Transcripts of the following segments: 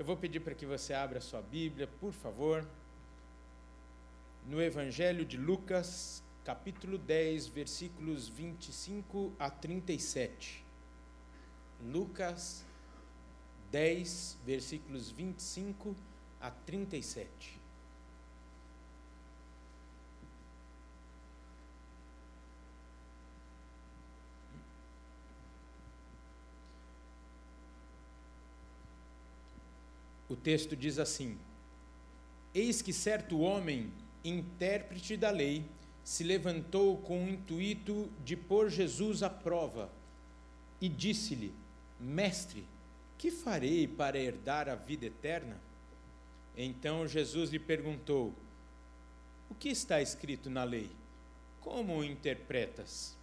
Eu vou pedir para que você abra a sua Bíblia, por favor, no Evangelho de Lucas, capítulo 10, versículos 25 a 37. Lucas 10, versículos 25 a 37. O texto diz assim: Eis que certo homem, intérprete da lei, se levantou com o intuito de pôr Jesus à prova e disse-lhe: Mestre, que farei para herdar a vida eterna? Então Jesus lhe perguntou: O que está escrito na lei? Como o interpretas?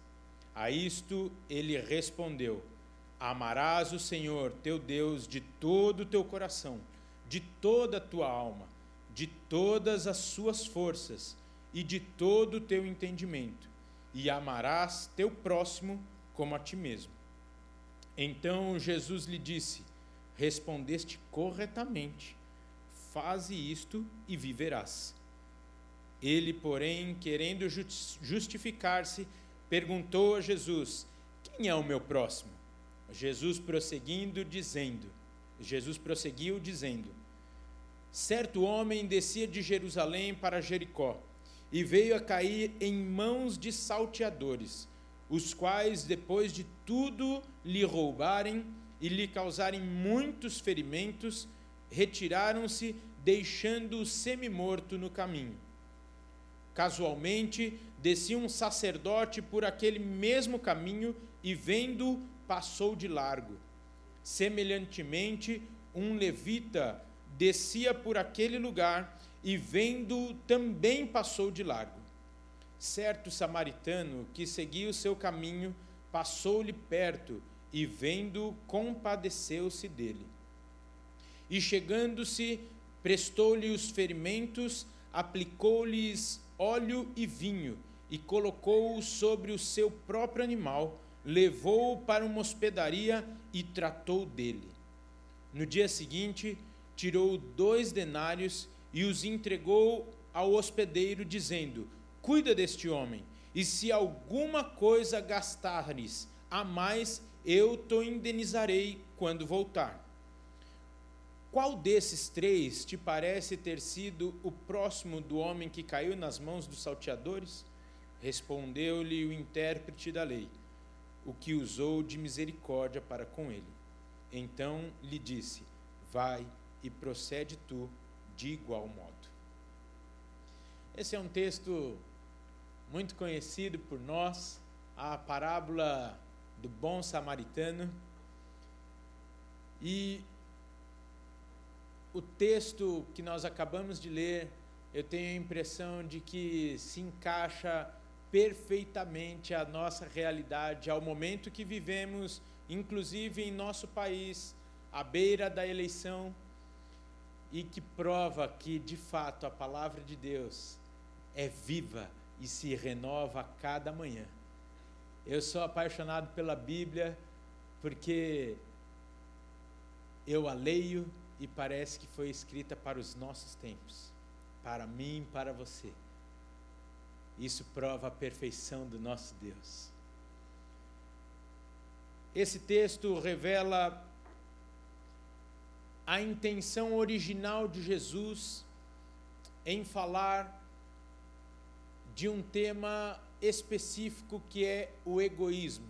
A isto ele respondeu: Amarás o Senhor teu Deus de todo o teu coração de toda a tua alma, de todas as suas forças e de todo o teu entendimento, e amarás teu próximo como a ti mesmo. Então Jesus lhe disse: Respondeste corretamente, faze isto e viverás. Ele, porém, querendo justificar-se, perguntou a Jesus: Quem é o meu próximo? Jesus prosseguindo, dizendo: Jesus prosseguiu, dizendo: Certo homem descia de Jerusalém para Jericó e veio a cair em mãos de salteadores, os quais, depois de tudo lhe roubarem e lhe causarem muitos ferimentos, retiraram-se, deixando-o semi-morto no caminho. Casualmente, descia um sacerdote por aquele mesmo caminho e, vendo, passou de largo. Semelhantemente, um levita descia por aquele lugar e, vendo, também passou de largo. Certo samaritano que seguia o seu caminho passou-lhe perto e, vendo, compadeceu-se dele. E chegando-se, prestou-lhe os ferimentos, aplicou-lhes óleo e vinho e colocou-o sobre o seu próprio animal, levou-o para uma hospedaria e tratou dele. No dia seguinte, tirou dois denários e os entregou ao hospedeiro, dizendo: Cuida deste homem, e se alguma coisa gastares a mais, eu te indenizarei quando voltar. Qual desses três te parece ter sido o próximo do homem que caiu nas mãos dos salteadores? Respondeu-lhe o intérprete da lei, o que usou de misericórdia para com ele. Então lhe disse: Vai e procede tu de igual modo. Esse é um texto muito conhecido por nós, a parábola do bom samaritano. E o texto que nós acabamos de ler, eu tenho a impressão de que se encaixa perfeitamente à nossa realidade, ao momento que vivemos, inclusive em nosso país, à beira da eleição e que prova que, de fato, a palavra de Deus é viva e se renova a cada manhã. Eu sou apaixonado pela Bíblia porque eu a leio e parece que foi escrita para os nossos tempos, para mim e para você. Isso prova a perfeição do nosso Deus. Esse texto revela a intenção original de Jesus em falar de um tema específico que é o egoísmo.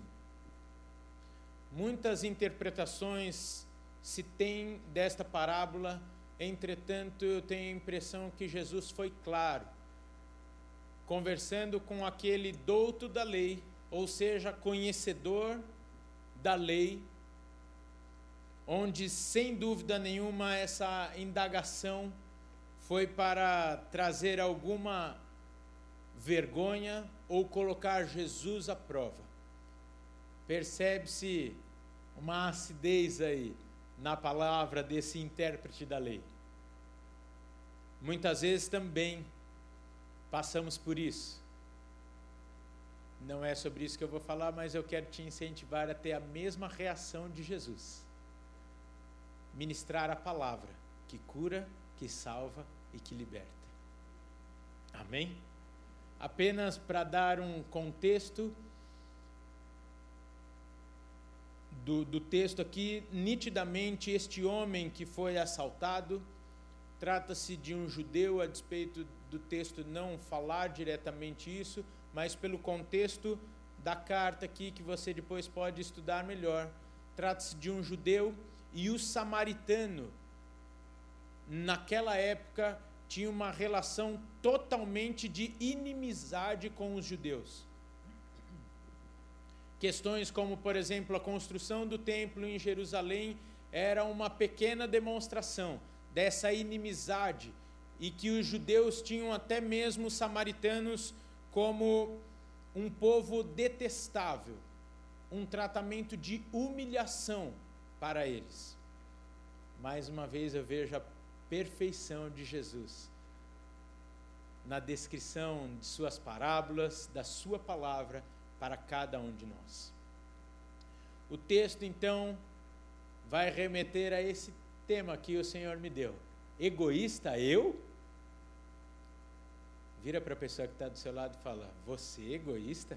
Muitas interpretações se tem desta parábola, entretanto, eu tenho a impressão que Jesus foi claro, conversando com aquele douto da lei, ou seja, conhecedor da lei, onde, sem dúvida nenhuma, essa indagação foi para trazer alguma vergonha ou colocar Jesus à prova. Percebe-se uma acidez aí na palavra desse intérprete da lei. Muitas vezes também passamos por isso. Não é sobre isso que eu vou falar, mas eu quero te incentivar a ter a mesma reação de Jesus ministrar a palavra que cura, que salva e que liberta. Amém? Apenas para dar um contexto do, do texto aqui, nitidamente este homem que foi assaltado trata-se de um judeu, a despeito do texto não falar diretamente isso, mas pelo contexto da carta aqui, que você depois pode estudar melhor. Trata-se de um judeu e o samaritano, naquela época, tinha uma relação totalmente de inimizade com os judeus. Questões como, por exemplo, a construção do templo em Jerusalém era uma pequena demonstração dessa inimizade e que os judeus tinham até mesmo os samaritanos como um povo detestável, um tratamento de humilhação para eles. Mais uma vez eu vejo a perfeição de Jesus na descrição de suas parábolas, da sua palavra para cada um de nós. O texto então vai remeter a esse tema que o Senhor me deu. Egoísta eu? Vira para a pessoa que está do seu lado e fala: Você é egoísta?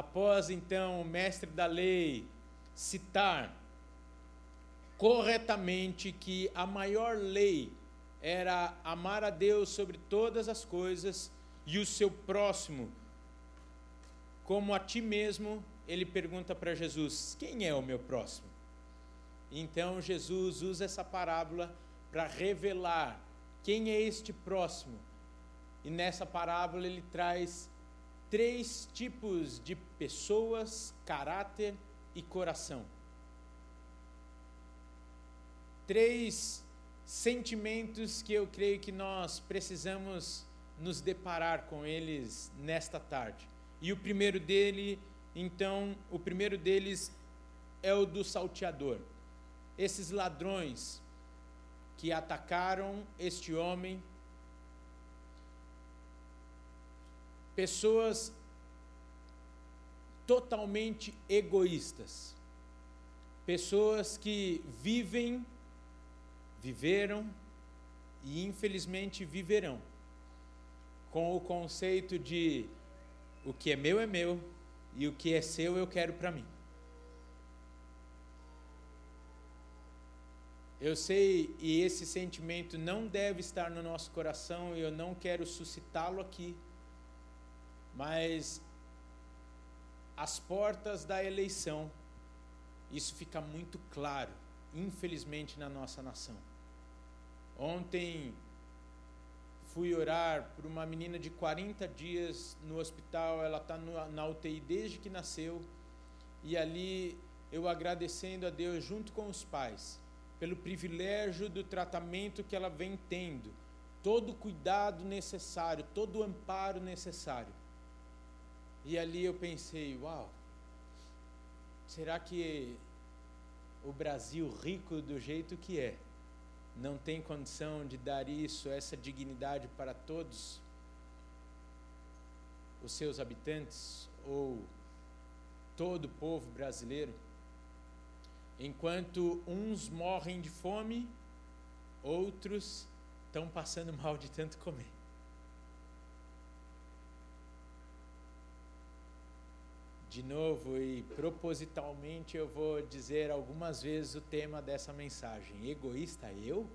Após então o mestre da lei citar corretamente que a maior lei era amar a Deus sobre todas as coisas e o seu próximo como a ti mesmo, ele pergunta para Jesus: Quem é o meu próximo? Então Jesus usa essa parábola para revelar quem é este próximo. E nessa parábola ele traz três tipos de pessoas, caráter e coração. Três sentimentos que eu creio que nós precisamos nos deparar com eles nesta tarde. E o primeiro dele, então, o primeiro deles é o do salteador esses ladrões que atacaram este homem, pessoas totalmente egoístas, pessoas que vivem, viveram e infelizmente viverão com o conceito de o que é meu é meu e o que é seu eu quero para mim. Eu sei, e esse sentimento não deve estar no nosso coração, e eu não quero suscitá-lo aqui, mas as portas da eleição, isso fica muito claro, infelizmente, na nossa nação. Ontem fui orar por uma menina de 40 dias no hospital, ela está na UTI desde que nasceu, e ali eu agradecendo a Deus junto com os pais pelo privilégio do tratamento que ela vem tendo, todo o cuidado necessário, todo o amparo necessário. E ali eu pensei, uau, será que o Brasil rico do jeito que é, não tem condição de dar isso, essa dignidade para todos os seus habitantes ou todo o povo brasileiro? Enquanto uns morrem de fome, outros estão passando mal de tanto comer. De novo e propositalmente eu vou dizer algumas vezes o tema dessa mensagem: egoísta eu?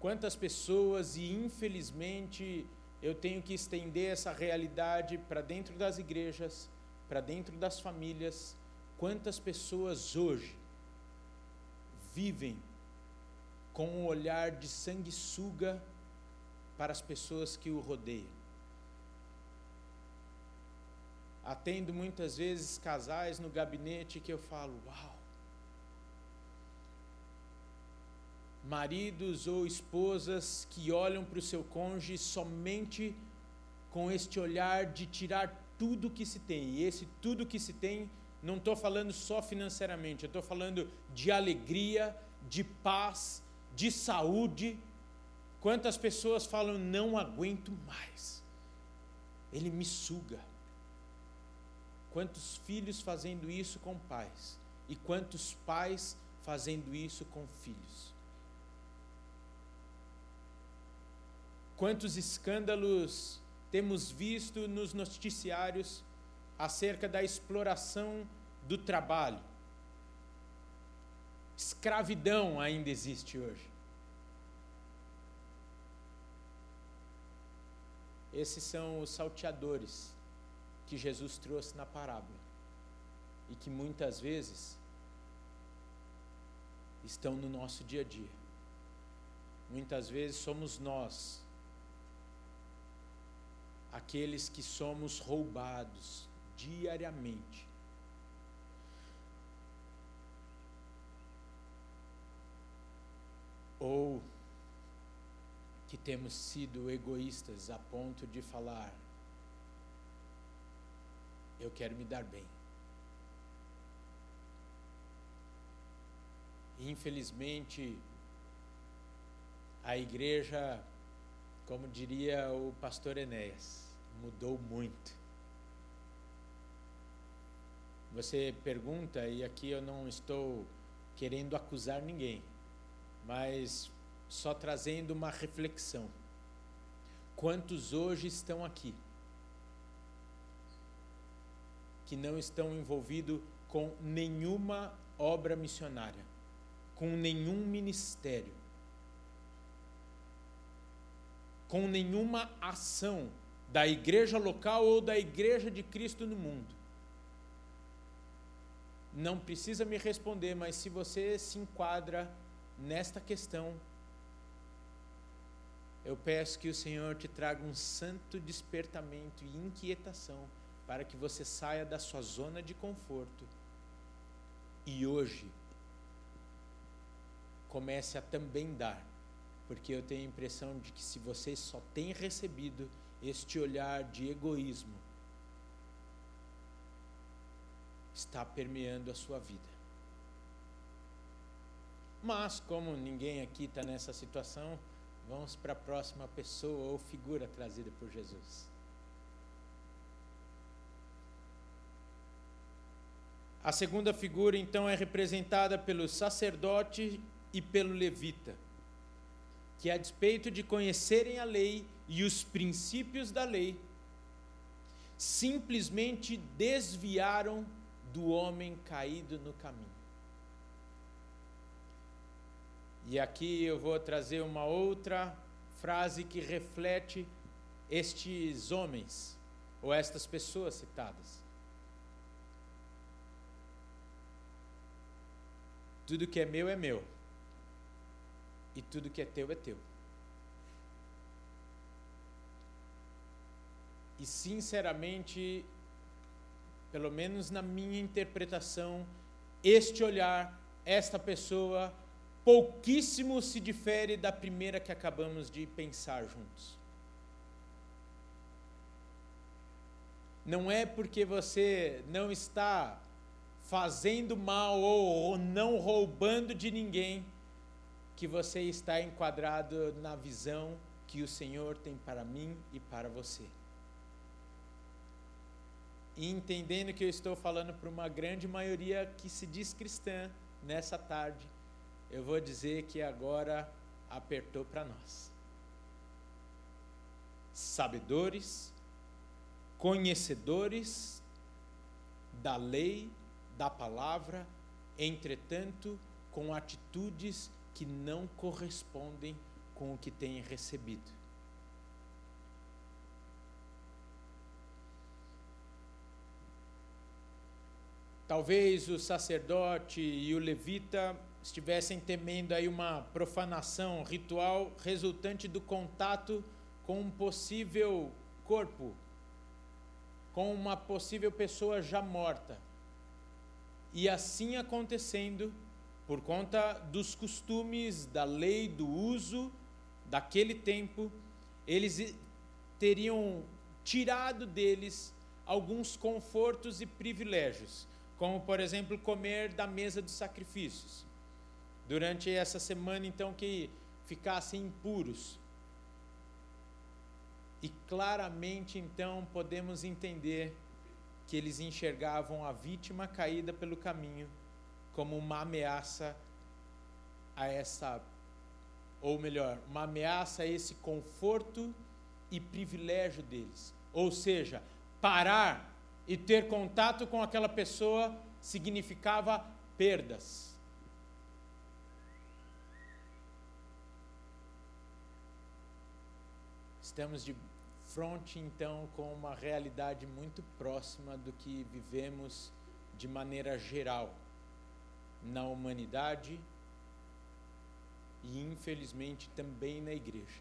Quantas pessoas, e infelizmente eu tenho que estender essa realidade para dentro das igrejas, para dentro das famílias, quantas pessoas hoje vivem com um olhar de sanguessuga para as pessoas que o rodeiam. Atendo muitas vezes casais no gabinete que eu falo, uau. Maridos ou esposas que olham para o seu cônjuge somente com este olhar de tirar tudo que se tem. E esse tudo que se tem, não estou falando só financeiramente, eu estou falando de alegria, de paz, de saúde. Quantas pessoas falam, não aguento mais. ele me suga. Quantos filhos fazendo isso com pais, e quantos pais fazendo isso com filhos. Quantos escândalos temos visto nos noticiários acerca da exploração do trabalho. Escravidão ainda existe hoje. Esses são os salteadores que Jesus trouxe na parábola e que muitas vezes estão no nosso dia a dia. Muitas vezes somos nós aqueles que somos roubados diariamente. Ou que temos sido egoístas a ponto de falar: eu quero me dar bem. Infelizmente, a igreja, como diria o pastor Enéas, mudou muito. Você pergunta, e aqui eu não estou querendo acusar ninguém, mas só trazendo uma reflexão. Quantos hoje estão aqui que não estão envolvidos com nenhuma obra missionária, com nenhum ministério, com nenhuma ação da igreja local ou da igreja de Cristo no mundo? Não precisa me responder, mas se você se enquadra nesta questão, eu peço que o Senhor te traga um santo despertamento e inquietação para que você saia da sua zona de conforto e hoje comece a também dar, porque eu tenho a impressão de que se você só tem recebido este olhar de egoísmo, está permeando a sua vida. Mas, como ninguém aqui está nessa situação, Vamos para a próxima pessoa ou figura trazida por Jesus. A segunda figura, então, é representada pelo sacerdote e pelo levita, que, a despeito de conhecerem a lei e os princípios da lei, simplesmente desviaram do homem caído no caminho. E aqui eu vou trazer uma outra frase que reflete estes homens, ou estas pessoas citadas. Tudo que é meu é meu, e tudo que é teu é teu. E sinceramente, pelo menos na minha interpretação, este olhar, esta pessoa pouquíssimo se difere da primeira que acabamos de pensar juntos. Não é porque você não está fazendo mal ou, não roubando de ninguém que você está enquadrado na visão que o Senhor tem para mim e para você. E entendendo que eu estou falando para uma grande maioria que se diz cristã nessa tarde, eu vou dizer que agora apertou para nós. Sabedores, conhecedores da lei, da palavra, entretanto, com atitudes que não correspondem com o que têm recebido. Talvez o sacerdote e o levita estivessem temendo aí uma profanação ritual resultante do contato com um possível corpo, com uma possível pessoa já morta. E assim acontecendo, por conta dos costumes, da lei, do uso daquele tempo, eles teriam tirado deles alguns confortos e privilégios, como por exemplo comer da mesa dos sacrifícios durante essa semana, então, que ficassem impuros. E claramente então podemos entender que eles enxergavam a vítima caída pelo caminho como uma ameaça a essa, ou melhor, uma ameaça a esse conforto e privilégio deles. Ou seja, parar e ter contato com aquela pessoa significava perdas. Estamos de frente então com uma realidade muito próxima do que vivemos de maneira geral na humanidade e infelizmente também na igreja.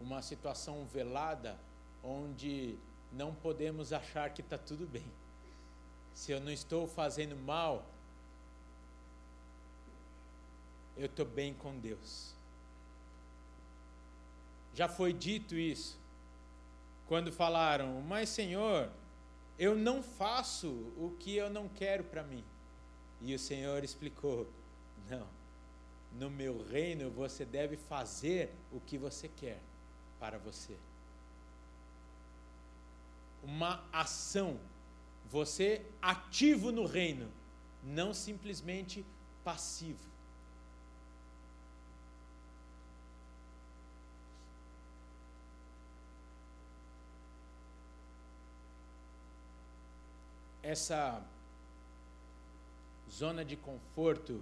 Uma situação velada onde não podemos achar que está tudo bem. Se eu não estou fazendo mal, eu estou bem com Deus. Já foi dito isso. Quando falaram, mas Senhor, eu não faço o que eu não quero para mim. E o Senhor explicou: não, no meu reino você deve fazer o que você quer para você. Uma ação, você ativo no reino, não simplesmente passivo. Essa zona de conforto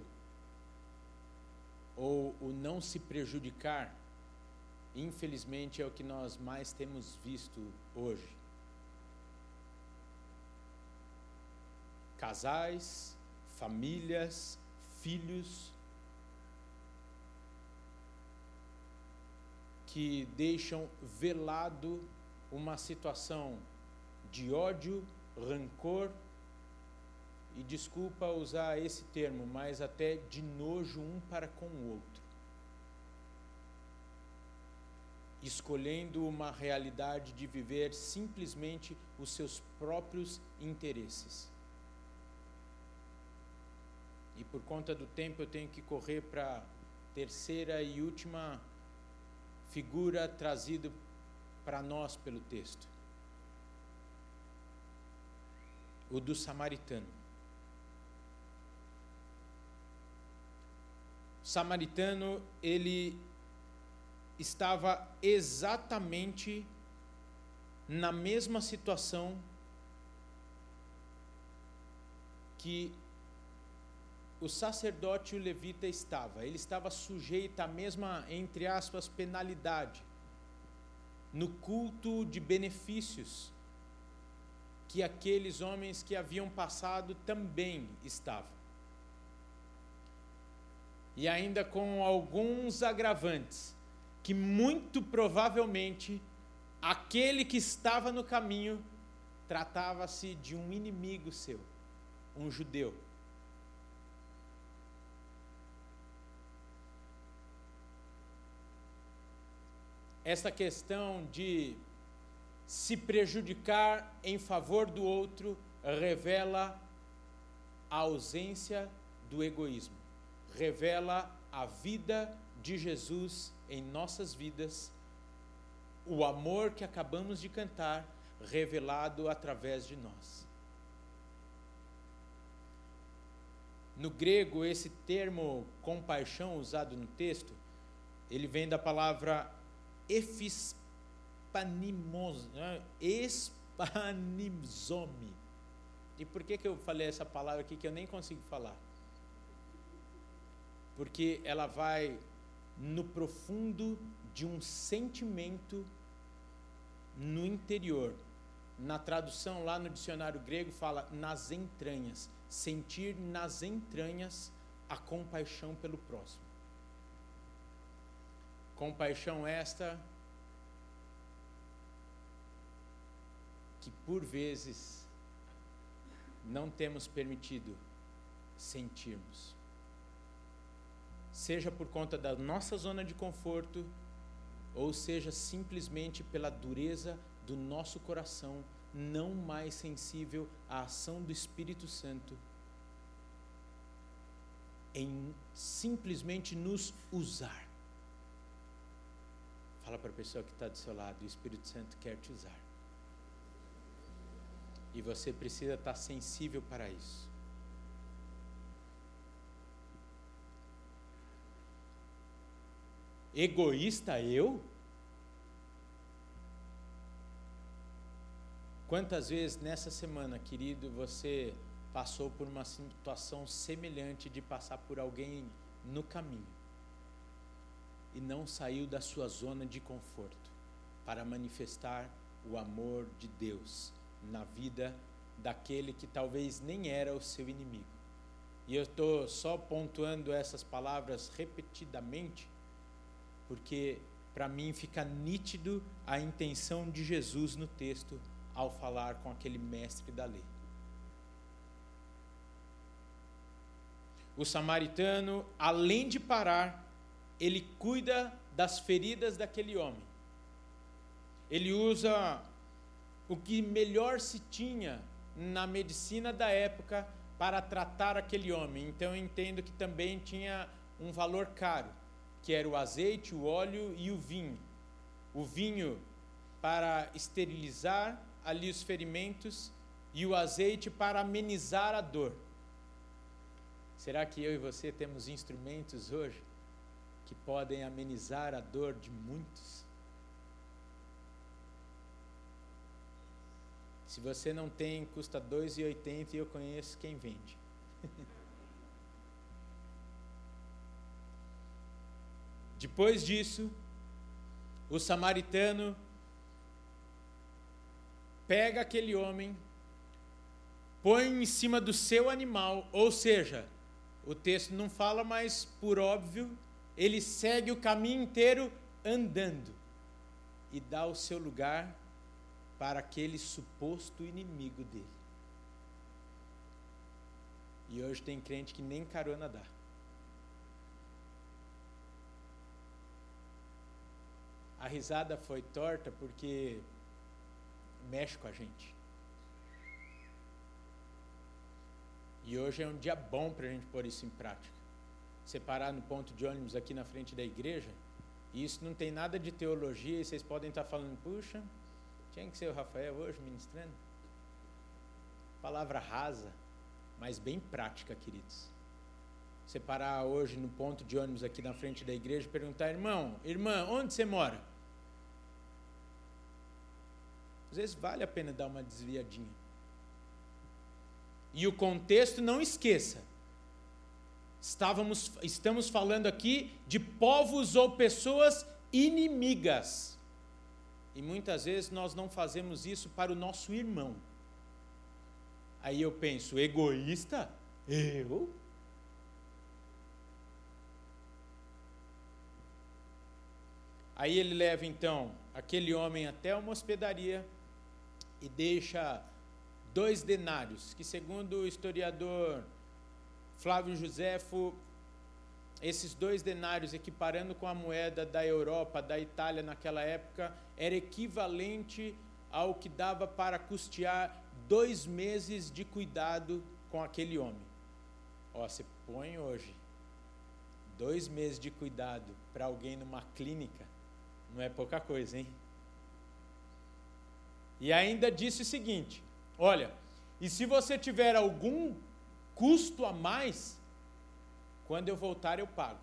ou o não se prejudicar, infelizmente é o que nós mais temos visto hoje. Casais, famílias, filhos que deixam velado uma situação de ódio rancor e desculpa usar esse termo, mas até de nojo um para com o outro. Escolhendo uma realidade de viver simplesmente os seus próprios interesses. E por conta do tempo eu tenho que correr para a terceira e última figura trazida para nós pelo texto. O do samaritano. O samaritano, ele estava exatamente na mesma situação que o sacerdote e o levita estava. Ele estava sujeito à mesma, entre aspas, penalidade no culto de benefícios que aqueles homens que haviam passado também estavam. E ainda com alguns agravantes, que muito provavelmente aquele que estava no caminho tratava-se de um inimigo seu, um judeu. Esta questão de se prejudicar em favor do outro revela a ausência do egoísmo, revela a vida de Jesus em nossas vidas, o amor que acabamos de cantar revelado através de nós. No grego, esse termo compaixão usado no texto, ele vem da palavra efis espanimos, né? E por que, que eu falei essa palavra aqui que eu nem consigo falar? Porque ela vai no profundo de um sentimento no interior. Na tradução lá no dicionário grego fala nas entranhas, sentir nas entranhas a compaixão pelo próximo. Compaixão esta que por vezes não temos permitido sentirmos. Seja por conta da nossa zona de conforto, ou seja simplesmente pela dureza do nosso coração, não mais sensível à ação do Espírito Santo, em simplesmente nos usar. Fala para a pessoa que está do seu lado: o Espírito Santo quer te usar. E você precisa estar sensível para isso. Egoísta eu? Quantas vezes nessa semana, querido, você passou por uma situação semelhante de passar por alguém no caminho e não saiu da sua zona de conforto para manifestar o amor de Deus na vida daquele que talvez nem era o seu inimigo. E eu estou só pontuando essas palavras repetidamente, porque para mim fica nítido a intenção de Jesus no texto ao falar com aquele mestre da lei. O samaritano, além de parar, ele cuida das feridas daquele homem. Ele usa o que melhor se tinha na medicina da época para tratar aquele homem. Então eu entendo que também tinha um valor caro, que era o azeite, o óleo e o vinho. O vinho para esterilizar ali os ferimentos e o azeite para amenizar a dor. Será que eu e você temos instrumentos hoje que podem amenizar a dor de muitos? Se você não tem, custa R$ 2,80 e eu conheço quem vende. Depois disso, o samaritano pega aquele homem, põe em cima do seu animal, ou seja, o texto não fala, mas por óbvio, ele segue o caminho inteiro andando e dá o seu lugar para aquele suposto inimigo dele. E hoje tem crente que nem carona dá. A risada foi torta porque mexe com a gente. E hoje é um dia bom para a gente pôr isso em prática. Separar no ponto de ônibus aqui na frente da igreja, e isso não tem nada de teologia, e vocês podem estar falando, puxa, tinha que ser o Rafael hoje ministrando. Palavra rasa, mas bem prática, queridos. Separar hoje no ponto de ônibus aqui na frente da igreja e perguntar, irmão, irmã, onde você mora? Às vezes vale a pena dar uma desviadinha. E o contexto, não esqueça. Estávamos, estamos falando aqui de povos ou pessoas inimigas. E muitas vezes nós não fazemos isso para o nosso irmão. Aí eu penso, egoísta? Eu? Aí ele leva então aquele homem até uma hospedaria e deixa dois denários, que segundo o historiador Flávio Josefo, esses dois denários, equiparando com a moeda da Europa, da Itália naquela época, era equivalente ao que dava para custear dois meses de cuidado com aquele homem. Ó, você põe hoje dois meses de cuidado para alguém numa clínica, não é pouca coisa, hein? E ainda disse o seguinte: olha, e se você tiver algum custo a mais, quando eu voltar eu pago.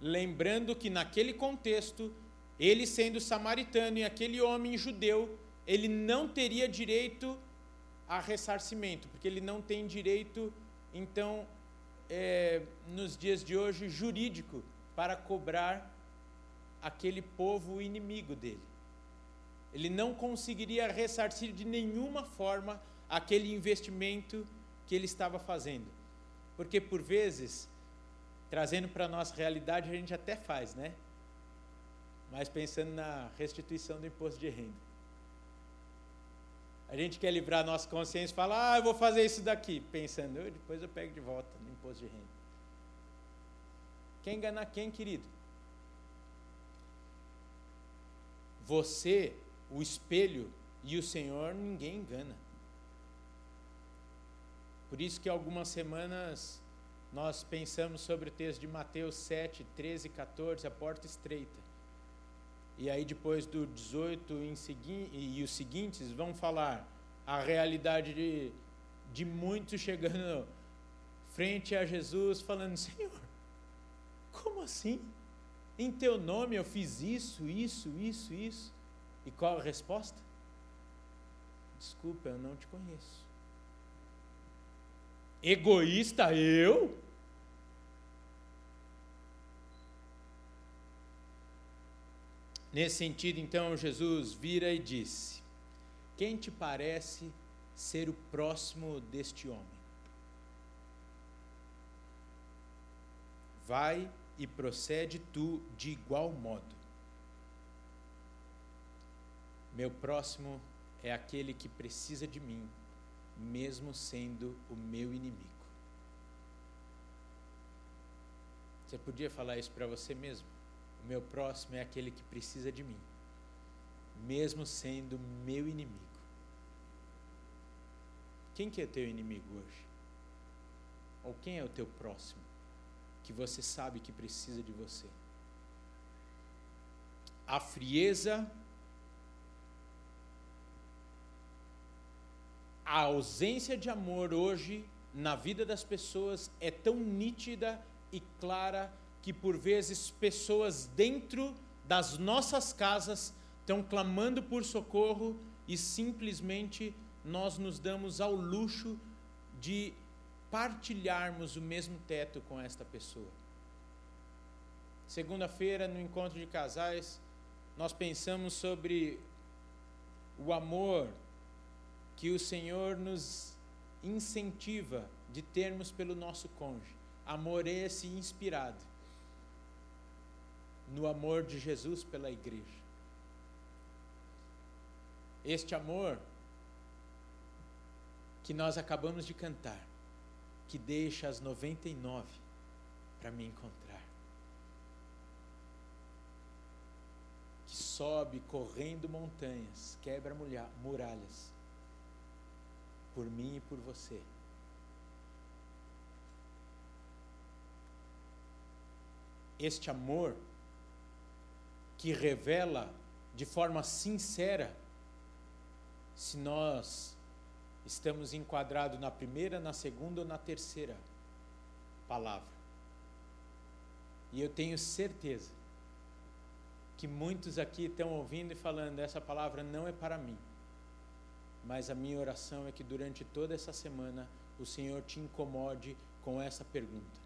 Lembrando que naquele contexto, ele sendo samaritano e aquele homem judeu, ele não teria direito a ressarcimento, porque ele não tem direito, então, é, nos dias de hoje, jurídico para cobrar aquele povo inimigo dele. Ele não conseguiria ressarcir de nenhuma forma aquele investimento que ele estava fazendo. Porque por vezes, trazendo para a nossa realidade, a gente até faz, né? Mas pensando na restituição do imposto de renda. A gente quer livrar a nossa consciência e fala, ah, eu vou fazer isso daqui, pensando, eu, depois eu pego de volta no imposto de renda. Quer enganar quem, querido? Você o espelho e o Senhor ninguém engana. Por isso que algumas semanas nós pensamos sobre o texto de Mateus 7, 13 e 14, a porta estreita. E aí depois do 18 em segui e os seguintes vão falar a realidade de, de muitos chegando frente a Jesus falando: Senhor, como assim? Em teu nome eu fiz isso, isso, isso, isso. E qual a resposta? Desculpa, eu não te conheço. Egoísta eu? Nesse sentido, então, Jesus vira e disse: Quem te parece ser o próximo deste homem? Vai e procede tu de igual modo. Meu próximo é aquele que precisa de mim, mesmo sendo o meu inimigo. Você podia falar isso para você mesmo? O meu próximo é aquele que precisa de mim, mesmo sendo meu inimigo. Quem que é teu inimigo hoje? Ou quem é o teu próximo? que você sabe que precisa de você. A frieza, a ausência de amor hoje na vida das pessoas é tão nítida e clara que por vezes pessoas dentro das nossas casas estão clamando por socorro e simplesmente nós nos damos ao luxo de partilharmos o mesmo teto com esta pessoa. Segunda-feira, no encontro de casais, nós pensamos sobre o amor que o Senhor nos incentiva de termos pelo nosso cônjuge. Amor esse inspirado no amor de Jesus pela igreja. Este amor que nós acabamos de cantar que deixa as 99 para me encontrar. Que sobe correndo montanhas, quebra muralhas, por mim e por você. Este amor que revela de forma sincera se nós estamos enquadrados na primeira, na segunda ou na terceira palavra. E eu tenho certeza que muitos aqui estão ouvindo e falando: essa palavra não é para mim. Mas a minha oração é que durante toda essa semana o Senhor te incomode com essa pergunta: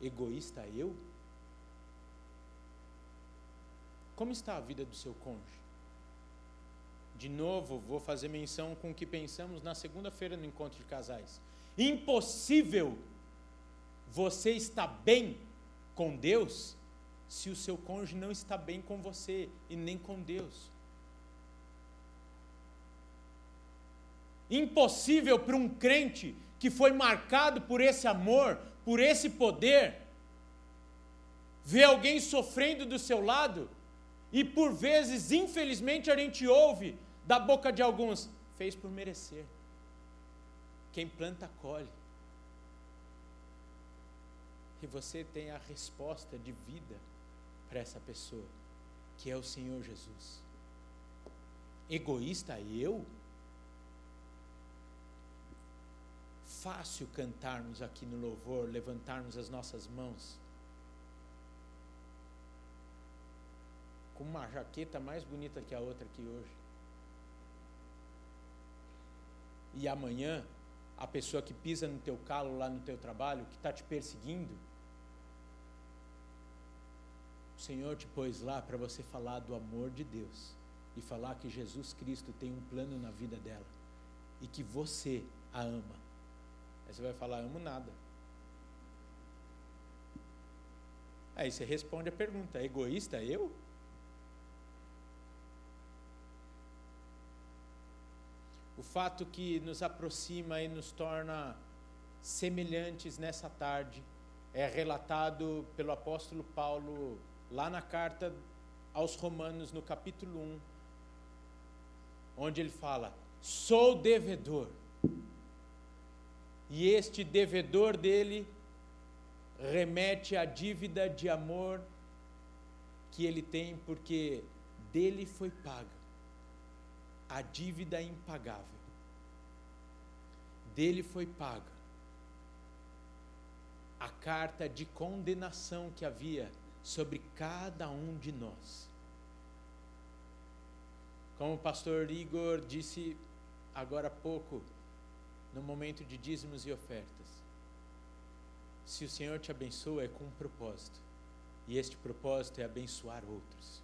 egoísta eu? Como está a vida do seu cônjuge? De novo, vou fazer menção com o que pensamos na segunda-feira no encontro de casais. Impossível você estar bem com Deus se o seu cônjuge não está bem com você e nem com Deus. Impossível para um crente que foi marcado por esse amor, por esse poder, ver alguém sofrendo do seu lado e por vezes, infelizmente, a gente ouve da boca de alguns, fez por merecer. Quem planta, colhe. E você tem a resposta de vida para essa pessoa, que é o Senhor Jesus. Egoísta eu? Fácil cantarmos aqui no louvor, levantarmos as nossas mãos. Com uma jaqueta mais bonita que a outra aqui hoje. e amanhã a pessoa que pisa no teu calo lá no teu trabalho, que está te perseguindo, o Senhor te pôs lá para você falar do amor de Deus e falar que Jesus Cristo tem um plano na vida dela e que você a ama. Aí você vai falar: amo nada. Aí você responde a pergunta: egoísta eu? o fato que nos aproxima e nos torna semelhantes nessa tarde é relatado pelo apóstolo Paulo lá na carta aos Romanos, no capítulo 1, onde ele fala: Sou devedor. E este devedor dele remete à dívida de amor que ele tem porque dele foi paga a dívida impagável. Dele foi paga a carta de condenação que havia sobre cada um de nós. Como o pastor Igor disse agora há pouco, no momento de dízimos e ofertas, se o Senhor te abençoa é com um propósito, e este propósito é abençoar outros.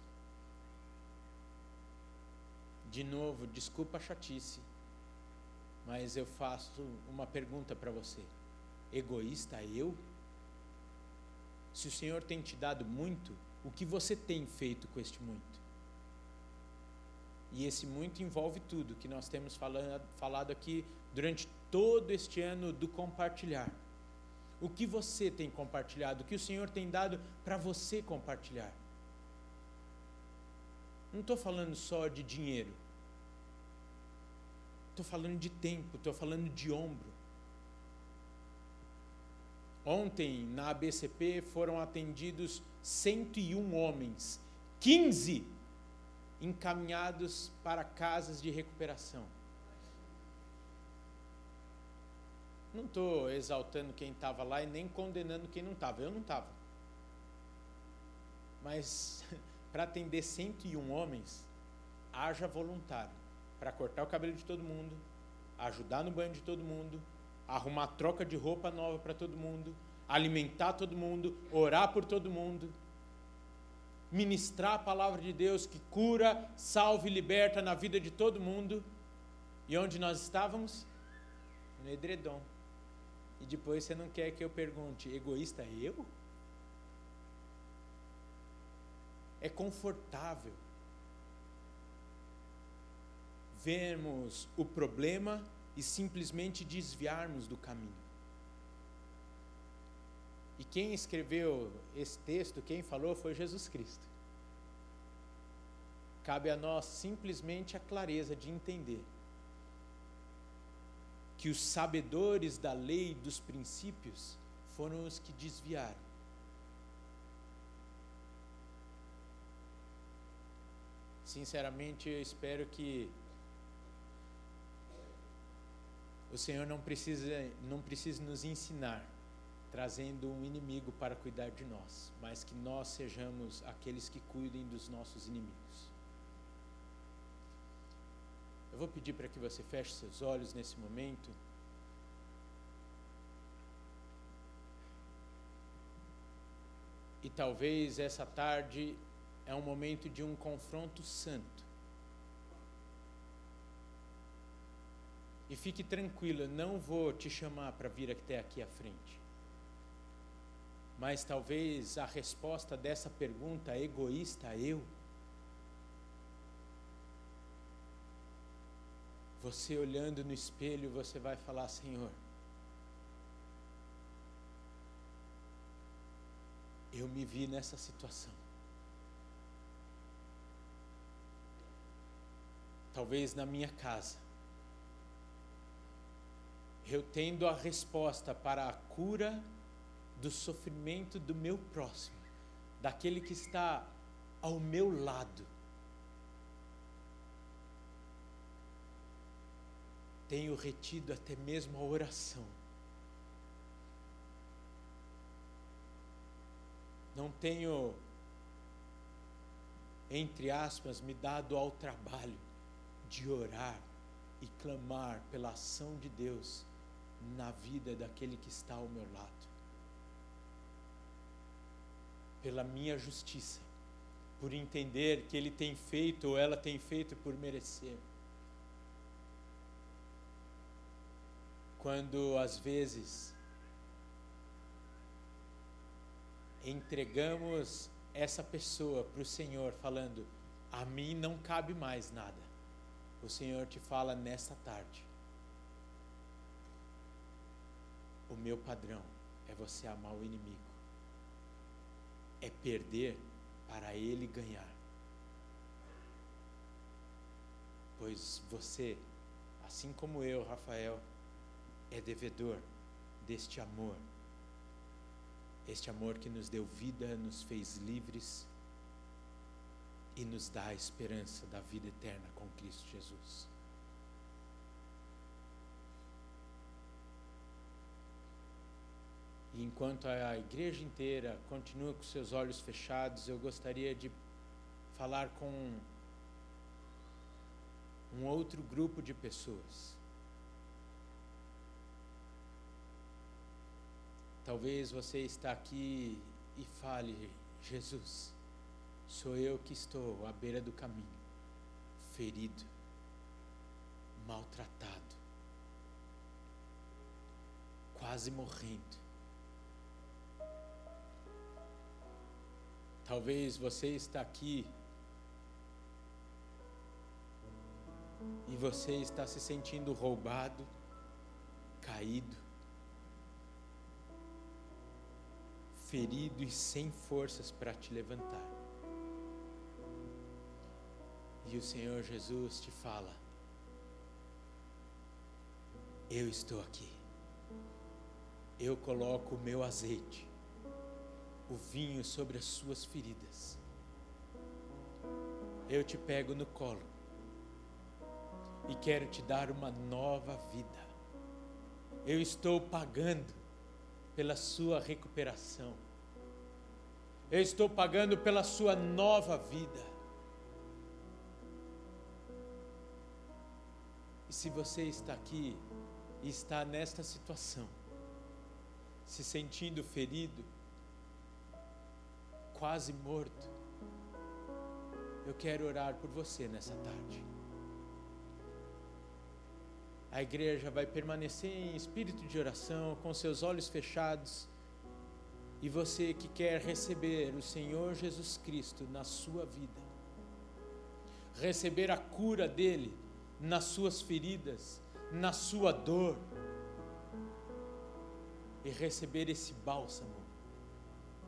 De novo, desculpa a chatice, mas eu faço uma pergunta para você egoísta eu? Se o Senhor tem te dado muito, o que você tem feito com este muito? E esse muito envolve tudo que nós temos falado, aqui durante todo este ano do compartilhar. O que você tem compartilhado, o que o Senhor tem dado para você compartilhar. Não estou falando só de dinheiro. Estou falando de tempo, estou falando de ombro. Ontem, na ABCP, foram atendidos 101 homens, 15 encaminhados para casas de recuperação. Não estou exaltando quem estava lá e nem condenando quem não estava. Eu não estava. Mas para atender 101 homens, haja voluntário para cortar o cabelo de todo mundo, ajudar no banho de todo mundo, arrumar troca de roupa nova para todo mundo, alimentar todo mundo, orar por todo mundo, ministrar a palavra de Deus que cura, salva e liberta na vida de todo mundo. E onde nós estávamos? No edredom. E depois você não quer que eu pergunte, egoísta eu? É confortável vermos o problema e simplesmente desviarmos do caminho. E quem escreveu esse texto, quem falou, foi Jesus Cristo. Cabe a nós simplesmente a clareza de entender que os sabedores da lei e dos princípios foram os que desviaram. Sinceramente, eu espero que o Senhor não precisa, não precisa nos ensinar trazendo um inimigo para cuidar de nós, mas que nós sejamos aqueles que cuidem dos nossos inimigos. Eu vou pedir para que você feche seus olhos nesse momento. E talvez essa tarde é um momento de um confronto santo E fique tranquilo, eu não vou te chamar para vir até aqui à frente. Mas talvez a resposta dessa pergunta egoísta, eu, você olhando no espelho, você vai falar: Senhor, eu me vi nessa situação. Talvez na minha casa eu tendo a resposta para a cura do sofrimento do meu próximo, daquele que está ao meu lado. Tenho retido até mesmo a oração. Não tenho, entre aspas, me dado ao trabalho de orar e clamar pela ação de Deus na vida daquele que está ao meu lado. Pela minha justiça, por entender que ele tem feito ou ela tem feito por merecer. Quando às vezes entregamos essa pessoa para o Senhor, falando: A mim não cabe mais nada. O Senhor te fala nesta tarde: O meu padrão é você amar o inimigo. É perder para ele ganhar. Pois você, assim como eu, Rafael, é devedor deste amor. Este amor que nos deu vida, nos fez livres e nos dá a esperança da vida eterna com Cristo Jesus. E enquanto a igreja inteira continua com seus olhos fechados, eu gostaria de falar com um outro grupo de pessoas. Talvez você está aqui e fale, Jesus, sou eu que estou à beira do caminho, ferido, maltratado, quase morrendo. Talvez você está aqui e você está se sentindo roubado, caído, ferido e sem forças para te levantar. E o Senhor Jesus te fala: Eu estou aqui. Eu coloco o meu azeite, o vinho sobre as suas feridas. Eu te pego no colo e quero te dar uma nova vida. Eu estou pagando pela sua recuperação. Eu estou pagando pela sua nova vida. E se você está aqui e está nesta situação, se sentindo ferido, quase morto, eu quero orar por você nessa tarde. A igreja vai permanecer em espírito de oração, com seus olhos fechados. E você que quer receber o Senhor Jesus Cristo na sua vida, receber a cura dele nas suas feridas, na sua dor, e receber esse bálsamo,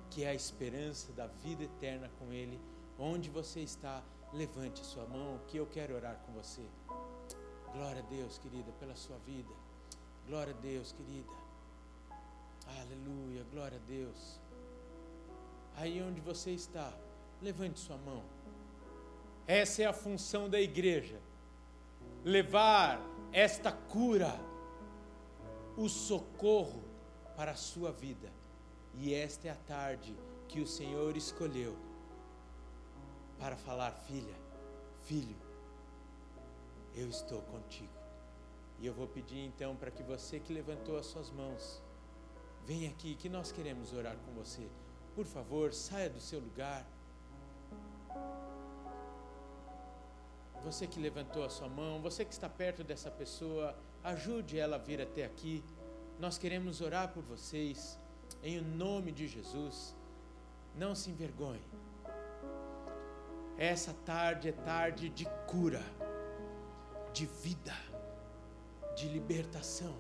que é a esperança da vida eterna com ele, onde você está, levante sua mão, que eu quero orar com você. Glória a Deus, querida, pela sua vida. Glória a Deus, querida. Aleluia, glória a Deus. Aí onde você está, levante sua mão. Essa é a função da igreja. Levar esta cura, o socorro para a sua vida. E esta é a tarde que o Senhor escolheu para falar, filha, filho, eu estou contigo. E eu vou pedir então para que você que levantou as suas mãos, venha aqui que nós queremos orar com você. Por favor, saia do seu lugar. Você que levantou a sua mão, você que está perto dessa pessoa, ajude ela a vir até aqui. Nós queremos orar por vocês, em nome de Jesus. Não se envergonhe. Essa tarde é tarde de cura de vida, de libertação.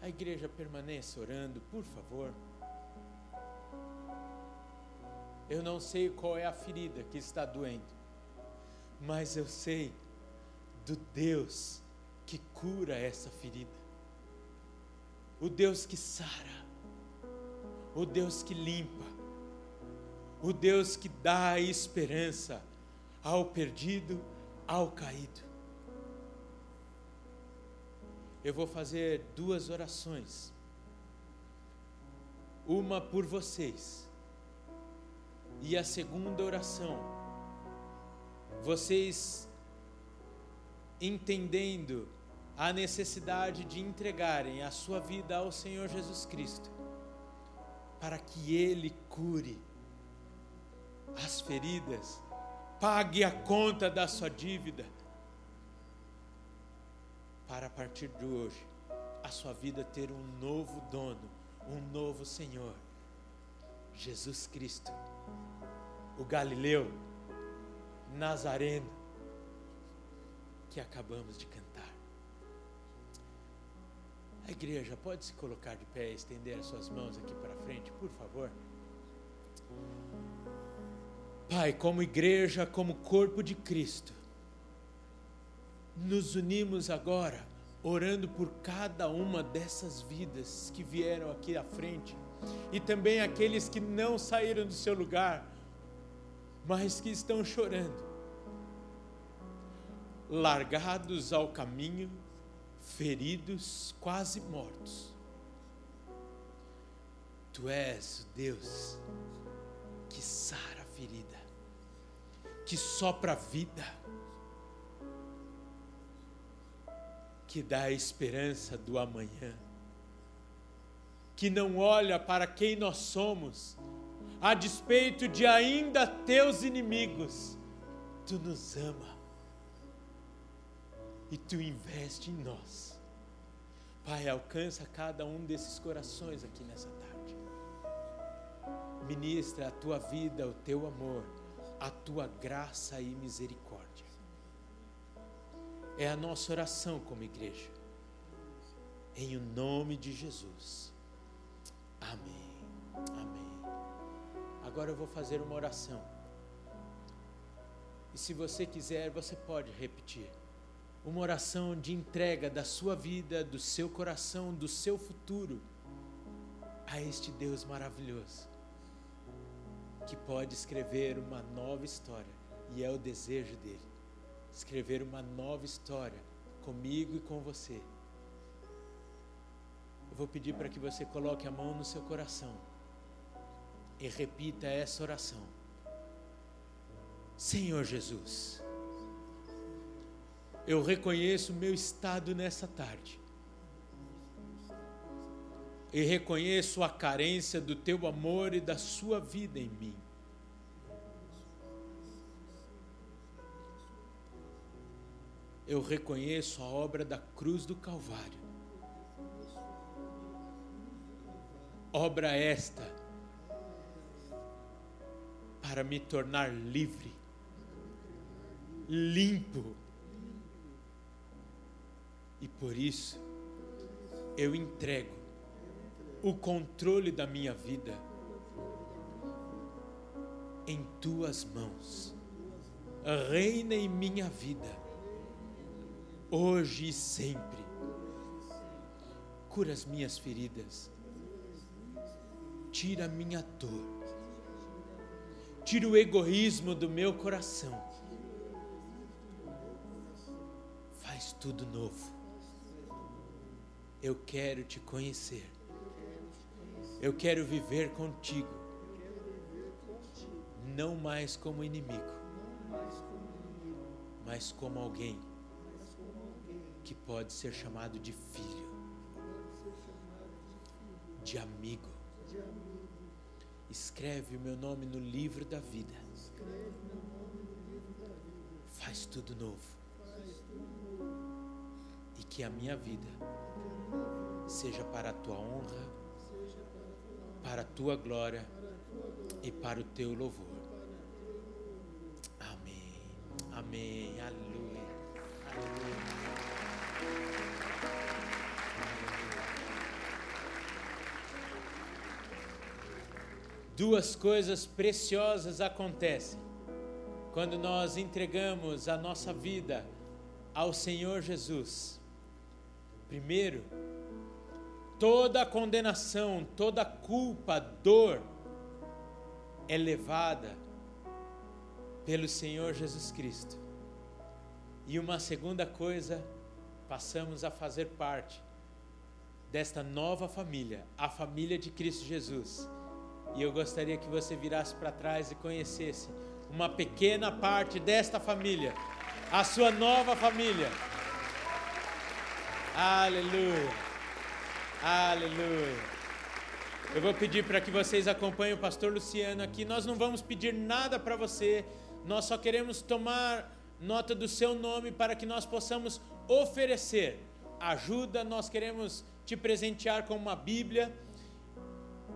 A igreja permaneça orando, por favor. Eu não sei qual é a ferida que está doendo, mas eu sei do Deus que cura essa ferida, o Deus que sara, o Deus que limpa, o Deus que dá esperança ao perdido, ao caído. Eu vou fazer duas orações. Uma por vocês. E a segunda oração, vocês entendendo a necessidade de entregarem a sua vida ao Senhor Jesus Cristo, para que Ele cure as feridas pague a conta da sua dívida, para a partir de hoje a sua vida ter um novo dono, um novo Senhor, Jesus Cristo, o Galileu, Nazareno, que acabamos de cantar. A igreja pode se colocar de pé e estender as suas mãos aqui para frente, por favor. Pai, como igreja, como corpo de Cristo, nos unimos agora, orando por cada uma dessas vidas que vieram aqui à frente, e também aqueles que não saíram do seu lugar, mas que estão chorando, largados ao caminho, feridos, quase mortos. Tu és o Deus que sara a ferida, que sopra vida, que dá a esperança do amanhã, que não olha para quem nós somos, a despeito de ainda teus inimigos, tu nos ama e tu investe em nós. Pai, alcança cada um desses corações aqui nessa tarde. Ministra a tua vida, o teu amor, a tua graça e misericórdia. É a nossa oração como igreja. Em o nome de Jesus. Amém. Amém. Agora eu vou fazer uma oração. E se você quiser, você pode repetir. Uma oração de entrega da sua vida, do seu coração, do seu futuro a este Deus maravilhoso, que pode escrever uma nova história, e é o desejo dele escrever uma nova história comigo e com você. Eu vou pedir para que você coloque a mão no seu coração e repita essa oração. Senhor Jesus, eu reconheço o meu estado nessa tarde. E reconheço a carência do teu amor e da sua vida em mim. Eu reconheço a obra da cruz do Calvário. Obra esta para me tornar livre, limpo. E por isso eu entrego o controle da minha vida em tuas mãos. Reina em minha vida, hoje e sempre. Cura as minhas feridas, tira a minha dor Tira o egoísmo do meu coração. Faz tudo novo. Eu quero te conhecer. Eu quero viver contigo. Não mais como inimigo, mas como alguém que pode ser chamado de filho, de amigo Escreve o meu nome no livro da vida. Faz tudo novo. E que a minha vida seja para a tua honra, para a tua glória e para o teu louvor. Amém. Amém. Aleluia. Duas coisas preciosas acontecem quando nós entregamos a nossa vida ao Senhor Jesus. Primeiro, toda condenação, toda culpa, dor é levada pelo Senhor Jesus Cristo. E uma segunda coisa, passamos a fazer parte desta nova família, a família de Cristo Jesus e eu gostaria que você virasse para trás e conhecesse uma pequena parte desta família, a sua nova família. Aleluia. Aleluia. Eu vou pedir para que vocês acompanhem o pastor Luciano aqui. Nós não vamos pedir nada para você, nós só queremos tomar nota do seu nome para que nós possamos oferecer ajuda. Nós queremos te presentear com uma Bíblia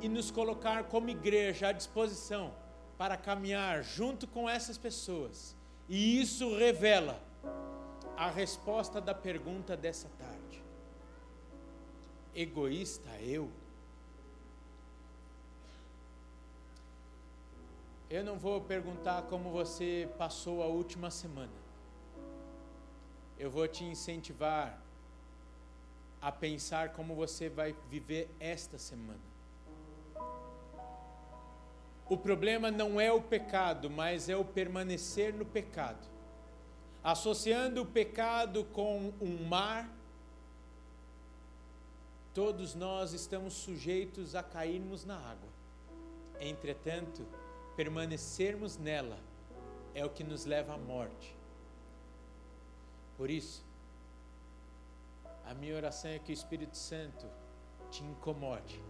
e nos colocar como igreja à disposição para caminhar junto com essas pessoas. E isso revela a resposta da pergunta dessa tarde. Egoísta eu? Eu não vou perguntar como você passou a última semana. Eu vou te incentivar a pensar como você vai viver esta semana. O problema não é o pecado, mas é o permanecer no pecado. Associando o pecado com um mar, todos nós estamos sujeitos a cairmos na água. Entretanto, permanecermos nela é o que nos leva à morte. Por isso, a minha oração é que o Espírito Santo te incomode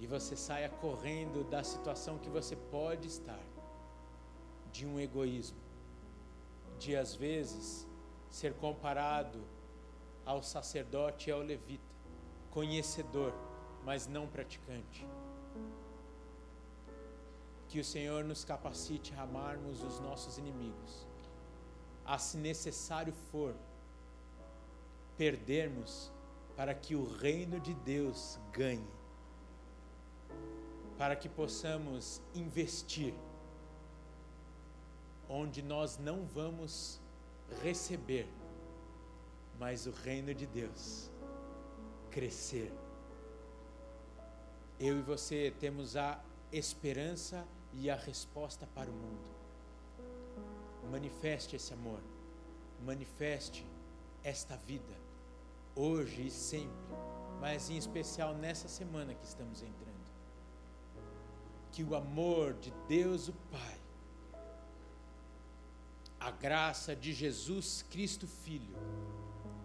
e você saia correndo da situação que você pode estar, de um egoísmo, de às vezes ser comparado ao sacerdote e ao levita, conhecedor, mas não praticante. Que o Senhor nos capacite a amarmos os nossos inimigos, a se necessário for, perdermos para que o reino de Deus ganhe para que possamos investir onde nós não vamos receber, mas o reino de Deus crescer. Eu e você temos a esperança e a resposta para o mundo. Manifeste esse amor, manifeste esta vida, hoje e sempre, mas em especial nessa semana que estamos entrando que o amor de Deus o Pai, a graça de Jesus Cristo Filho,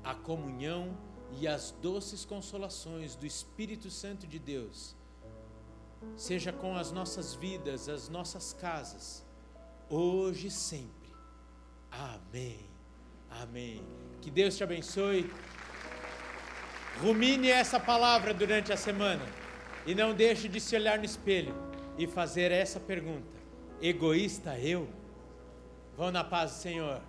a comunhão e as doces consolações do Espírito Santo de Deus, seja com as nossas vidas, as nossas casas, hoje e sempre. Amém. Amém. Que Deus te abençoe. Rumine essa palavra durante a semana e não deixe de se olhar no espelho e fazer essa pergunta: egoísta eu? Vão na paz do Senhor.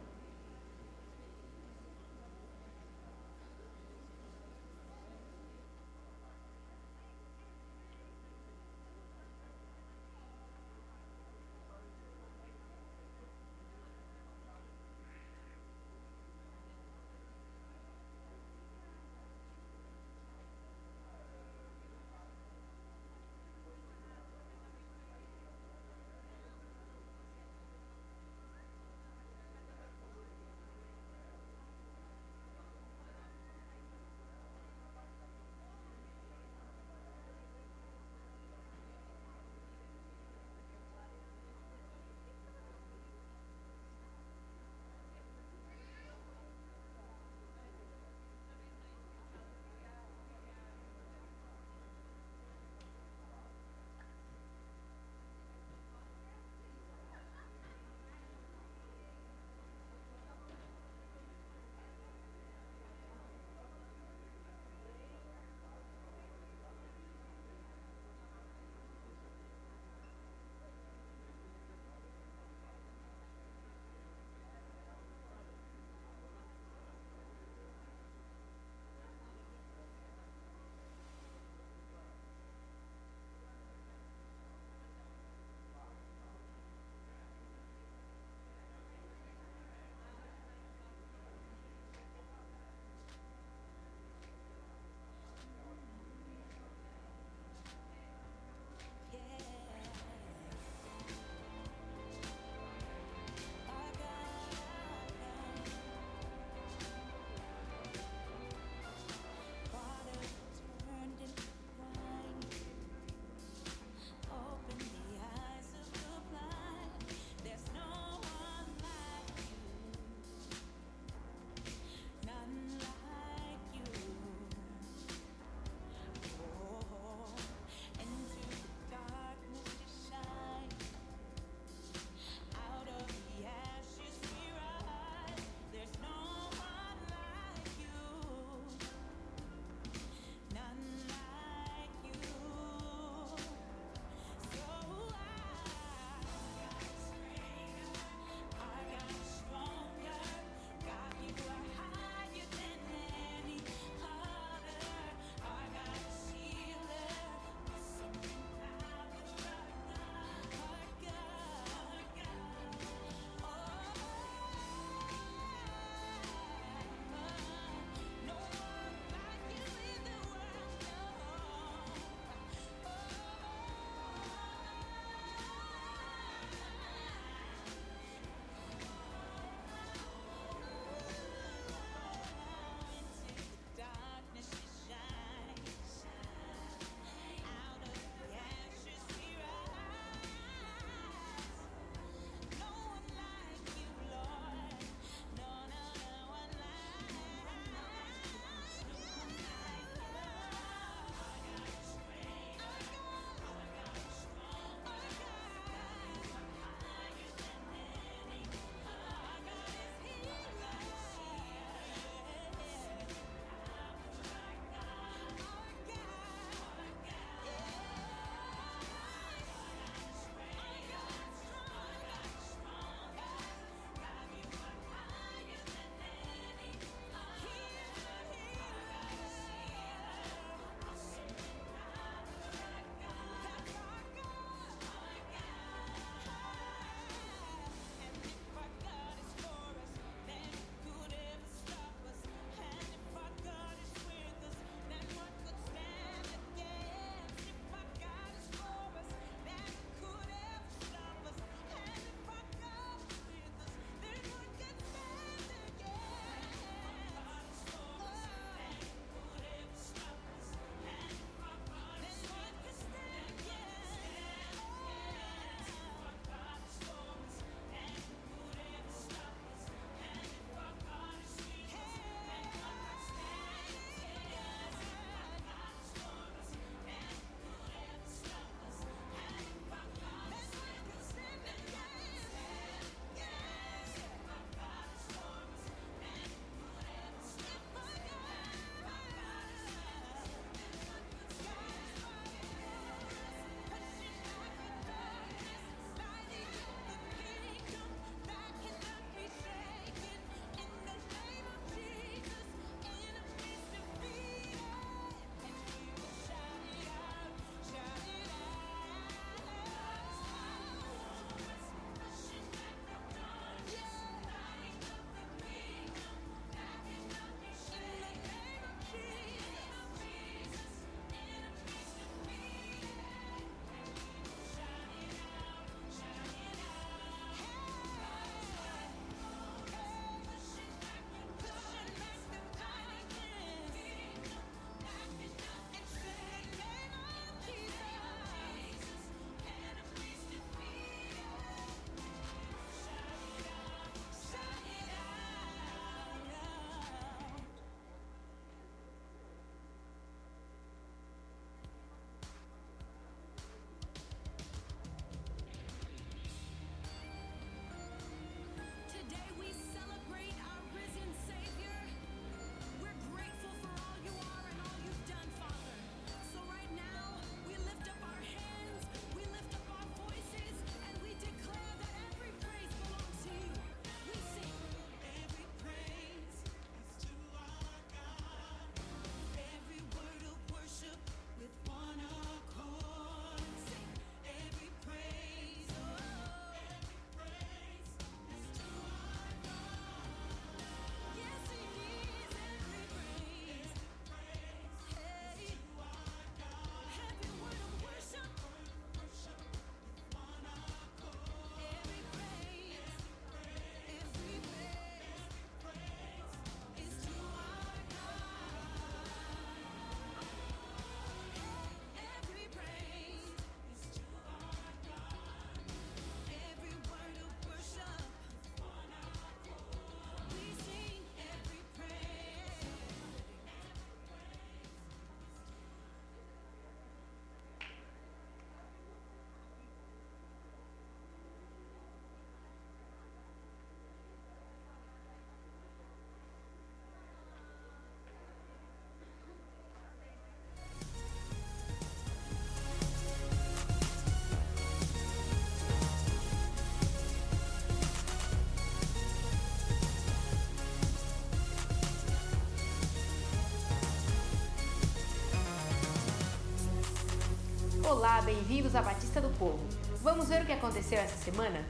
Olá, bem-vindos à Batista do Povo. Vamos ver o que aconteceu essa semana?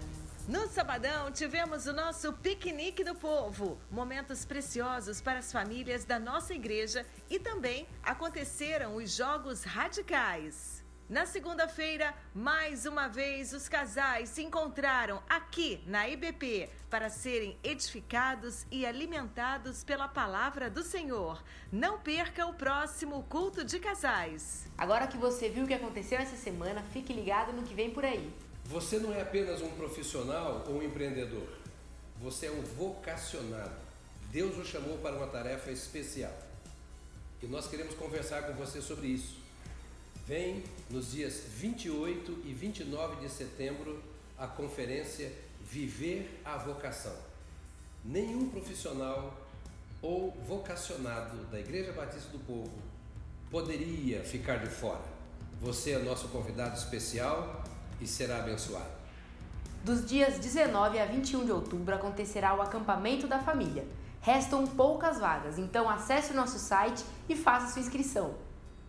No sabadão, tivemos o nosso Piquenique do Povo. Momentos preciosos para as famílias da nossa igreja e também aconteceram os Jogos Radicais. Na segunda-feira, mais uma vez, os casais se encontraram aqui na IBP para serem edificados e alimentados pela palavra do Senhor. Não perca o próximo culto de casais. Agora que você viu o que aconteceu essa semana, fique ligado no que vem por aí. Você não é apenas um profissional ou um empreendedor. Você é um vocacionado. Deus o chamou para uma tarefa especial. E nós queremos conversar com você sobre isso. Vem nos dias 28 e 29 de setembro a conferência Viver a Vocação. Nenhum profissional ou vocacionado da Igreja Batista do Povo poderia ficar de fora. Você é nosso convidado especial e será abençoado. Dos dias 19 a 21 de outubro acontecerá o acampamento da família. Restam poucas vagas, então acesse o nosso site e faça sua inscrição.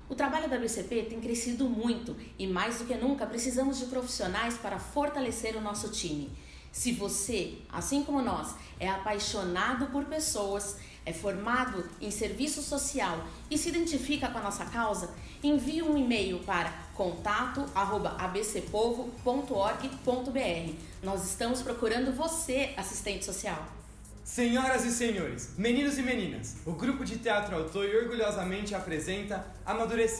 O trabalho da BCP tem crescido muito e mais do que nunca precisamos de profissionais para fortalecer o nosso time. Se você, assim como nós, é apaixonado por pessoas, é formado em serviço social e se identifica com a nossa causa, envie um e-mail para contato@abcpovo.org.br. Nós estamos procurando você, assistente social. Senhoras e senhores, meninos e meninas, o grupo de teatro autor orgulhosamente apresenta Amadurecer.